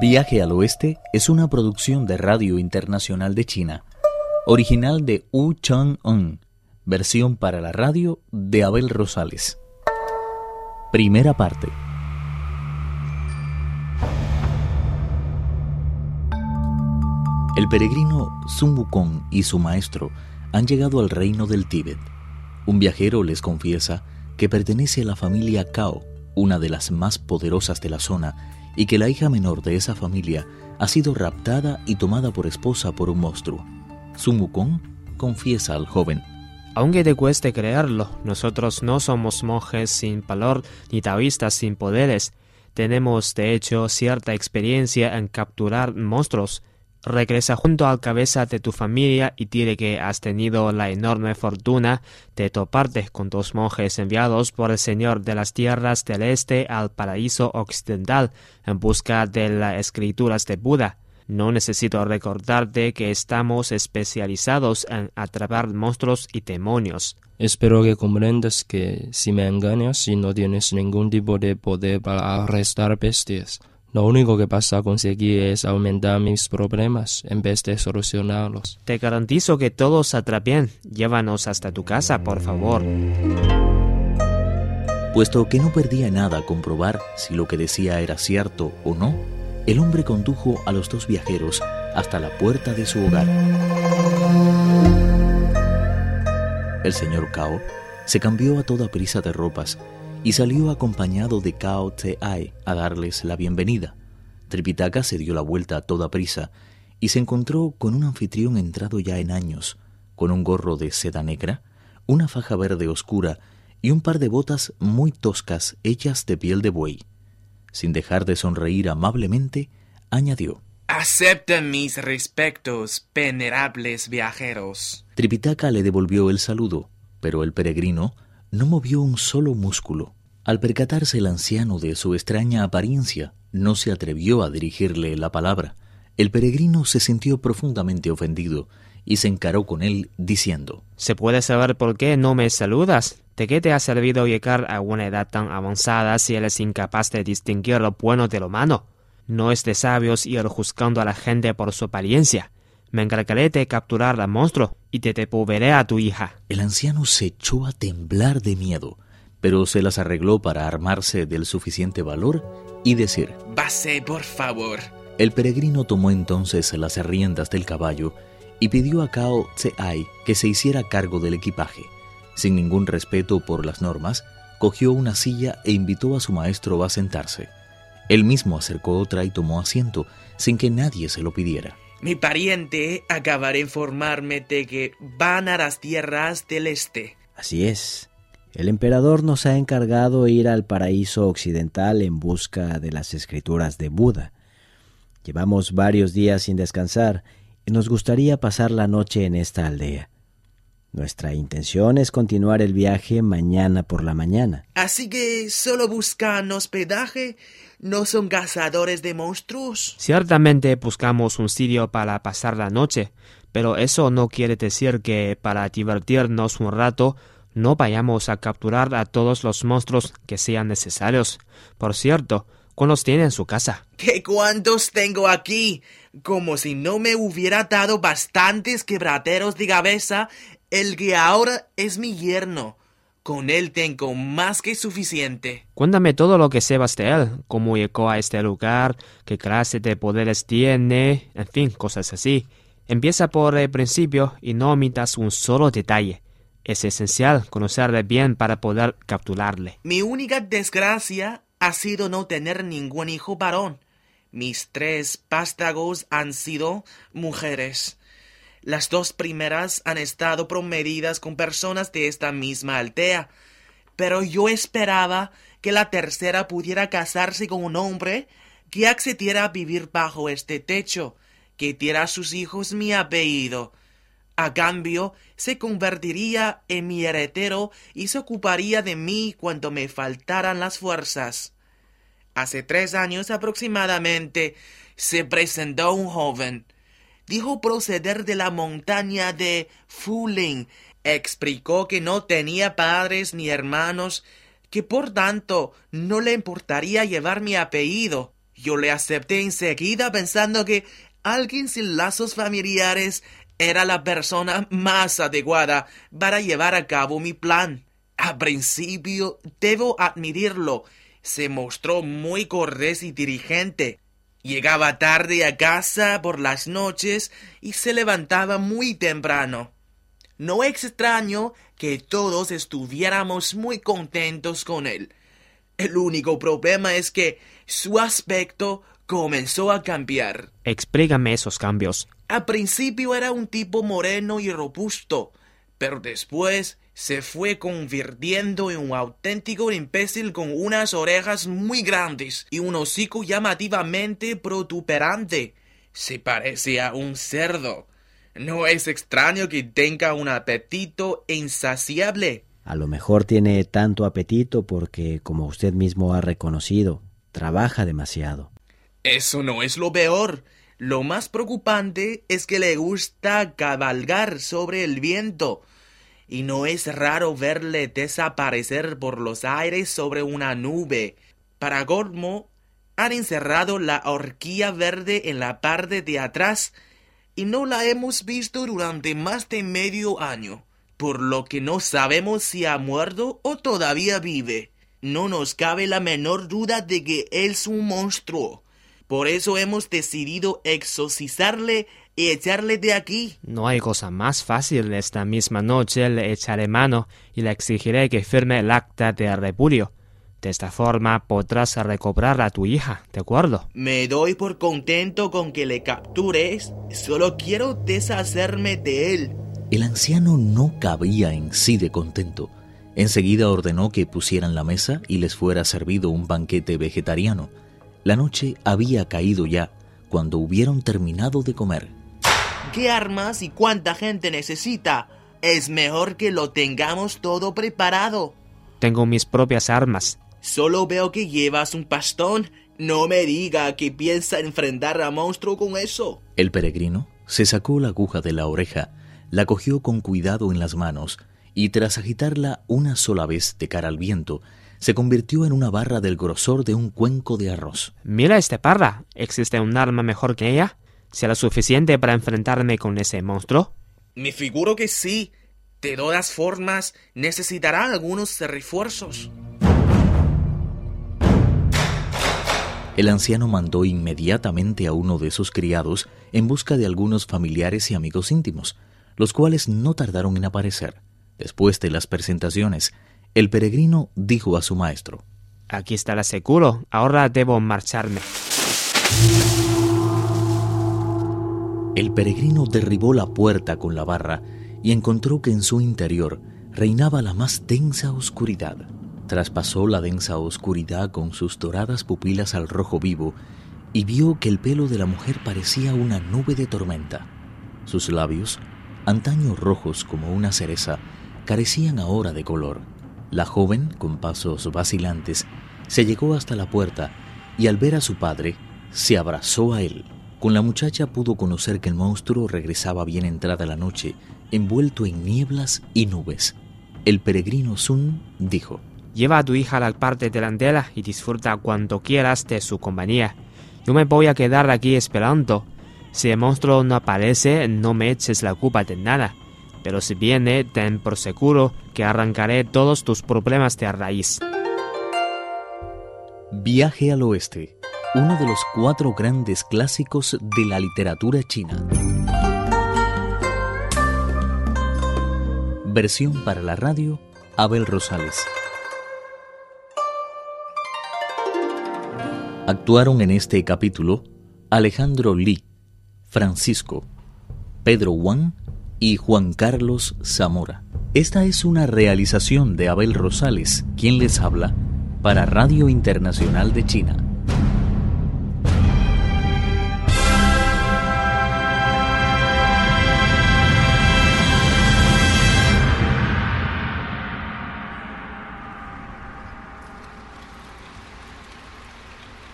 Viaje al Oeste es una producción de Radio Internacional de China, original de Wu Chang-un, versión para la radio de Abel Rosales. Primera parte. El peregrino Sun Wukong y su maestro han llegado al reino del Tíbet. Un viajero les confiesa que pertenece a la familia Cao, una de las más poderosas de la zona, y que la hija menor de esa familia ha sido raptada y tomada por esposa por un monstruo. Sun Wukong confiesa al joven. Aunque te cueste creerlo, nosotros no somos monjes sin valor ni taoístas sin poderes. Tenemos, de hecho, cierta experiencia en capturar monstruos regresa junto al cabeza de tu familia y dile que has tenido la enorme fortuna de toparte con dos monjes enviados por el Señor de las tierras del Este al paraíso occidental en busca de las escrituras de Buda. No necesito recordarte que estamos especializados en atrapar monstruos y demonios. Espero que comprendas que si me engañas y no tienes ningún tipo de poder para arrestar bestias, lo único que pasa a conseguir es aumentar mis problemas en vez de solucionarlos. Te garantizo que todo saldrá bien. Llévanos hasta tu casa, por favor. Puesto que no perdía nada comprobar si lo que decía era cierto o no, el hombre condujo a los dos viajeros hasta la puerta de su hogar. El señor Cao se cambió a toda prisa de ropas y salió acompañado de Cao Te Ai a darles la bienvenida. Tripitaka se dio la vuelta a toda prisa y se encontró con un anfitrión entrado ya en años, con un gorro de seda negra, una faja verde oscura y un par de botas muy toscas hechas de piel de buey. Sin dejar de sonreír amablemente, añadió Acepten mis respetos, venerables viajeros. Tripitaka le devolvió el saludo, pero el peregrino no movió un solo músculo. Al percatarse el anciano de su extraña apariencia, no se atrevió a dirigirle la palabra. El peregrino se sintió profundamente ofendido y se encaró con él diciendo ¿Se puede saber por qué no me saludas? ¿De qué te ha servido llegar a una edad tan avanzada si eres incapaz de distinguir lo bueno de lo malo? No es de sabios ir juzgando a la gente por su apariencia. Me encargaré de capturar al monstruo y te devolveré a tu hija. El anciano se echó a temblar de miedo, pero se las arregló para armarse del suficiente valor y decir Base, por favor. El peregrino tomó entonces las riendas del caballo y pidió a Cao Tse-ai que se hiciera cargo del equipaje. Sin ningún respeto por las normas, cogió una silla e invitó a su maestro a sentarse. Él mismo acercó otra y tomó asiento, sin que nadie se lo pidiera. Mi pariente acaba de informarme de que van a las tierras del este. Así es. El emperador nos ha encargado ir al paraíso occidental en busca de las escrituras de Buda. Llevamos varios días sin descansar y nos gustaría pasar la noche en esta aldea. Nuestra intención es continuar el viaje mañana por la mañana. Así que solo buscan hospedaje ¿No son cazadores de monstruos? Ciertamente buscamos un sitio para pasar la noche, pero eso no quiere decir que para divertirnos un rato no vayamos a capturar a todos los monstruos que sean necesarios. Por cierto, ¿cuántos tiene en su casa? ¿Qué cuántos tengo aquí? Como si no me hubiera dado bastantes quebraderos de cabeza el que ahora es mi yerno. Con él tengo más que suficiente. Cuéntame todo lo que sepas de él, cómo llegó a este lugar, qué clase de poderes tiene, en fin, cosas así. Empieza por el principio y no omitas un solo detalle. Es esencial conocerle bien para poder capturarle. Mi única desgracia ha sido no tener ningún hijo varón. Mis tres pástagos han sido mujeres. Las dos primeras han estado promedidas con personas de esta misma aldea, pero yo esperaba que la tercera pudiera casarse con un hombre que accediera a vivir bajo este techo, que diera a sus hijos mi apellido. A cambio, se convertiría en mi heredero y se ocuparía de mí cuando me faltaran las fuerzas. Hace tres años aproximadamente se presentó un joven dijo proceder de la montaña de Fuling. Explicó que no tenía padres ni hermanos, que por tanto no le importaría llevar mi apellido. Yo le acepté enseguida pensando que alguien sin lazos familiares era la persona más adecuada para llevar a cabo mi plan. A principio, debo admitirlo, se mostró muy cortés y dirigente. Llegaba tarde a casa por las noches y se levantaba muy temprano. No es extraño que todos estuviéramos muy contentos con él. El único problema es que su aspecto comenzó a cambiar. Explícame esos cambios. Al principio era un tipo moreno y robusto, pero después se fue convirtiendo en un auténtico imbécil con unas orejas muy grandes y un hocico llamativamente protuberante. Se parece a un cerdo. No es extraño que tenga un apetito insaciable. A lo mejor tiene tanto apetito porque, como usted mismo ha reconocido, trabaja demasiado. Eso no es lo peor. Lo más preocupante es que le gusta cabalgar sobre el viento y no es raro verle desaparecer por los aires sobre una nube. Para Gormo, han encerrado la horquilla verde en la parte de atrás y no la hemos visto durante más de medio año, por lo que no sabemos si ha muerto o todavía vive. No nos cabe la menor duda de que es un monstruo. Por eso hemos decidido exorcizarle y echarle de aquí. No hay cosa más fácil. Esta misma noche le echaré mano y le exigiré que firme el acta de repudio. De esta forma podrás recobrar a tu hija, ¿de acuerdo? Me doy por contento con que le captures. Solo quiero deshacerme de él. El anciano no cabía en sí de contento. Enseguida ordenó que pusieran la mesa y les fuera servido un banquete vegetariano. La noche había caído ya cuando hubieron terminado de comer. ¿Qué armas y cuánta gente necesita? Es mejor que lo tengamos todo preparado. Tengo mis propias armas. Solo veo que llevas un pastón. No me diga que piensa enfrentar a monstruo con eso. El peregrino se sacó la aguja de la oreja, la cogió con cuidado en las manos y tras agitarla una sola vez de cara al viento, se convirtió en una barra del grosor de un cuenco de arroz. Mira este parra. ¿Existe un arma mejor que ella? ¿Será suficiente para enfrentarme con ese monstruo? Me figuro que sí. De todas formas, necesitará algunos refuerzos. El anciano mandó inmediatamente a uno de sus criados en busca de algunos familiares y amigos íntimos, los cuales no tardaron en aparecer. Después de las presentaciones, el peregrino dijo a su maestro, Aquí está la seguro, ahora debo marcharme. El peregrino derribó la puerta con la barra y encontró que en su interior reinaba la más densa oscuridad. Traspasó la densa oscuridad con sus doradas pupilas al rojo vivo y vio que el pelo de la mujer parecía una nube de tormenta. Sus labios, antaño rojos como una cereza, carecían ahora de color. La joven, con pasos vacilantes, se llegó hasta la puerta y al ver a su padre, se abrazó a él. Con la muchacha pudo conocer que el monstruo regresaba bien entrada la noche, envuelto en nieblas y nubes. El peregrino Sun dijo, Lleva a tu hija a la parte delantera y disfruta cuanto quieras de su compañía. Yo me voy a quedar aquí esperando. Si el monstruo no aparece, no me eches la culpa de nada pero si viene, ten por seguro que arrancaré todos tus problemas de raíz. Viaje al Oeste, uno de los cuatro grandes clásicos de la literatura china. Versión para la radio, Abel Rosales. Actuaron en este capítulo Alejandro Li, Francisco, Pedro Wang y Juan Carlos Zamora. Esta es una realización de Abel Rosales, quien les habla, para Radio Internacional de China.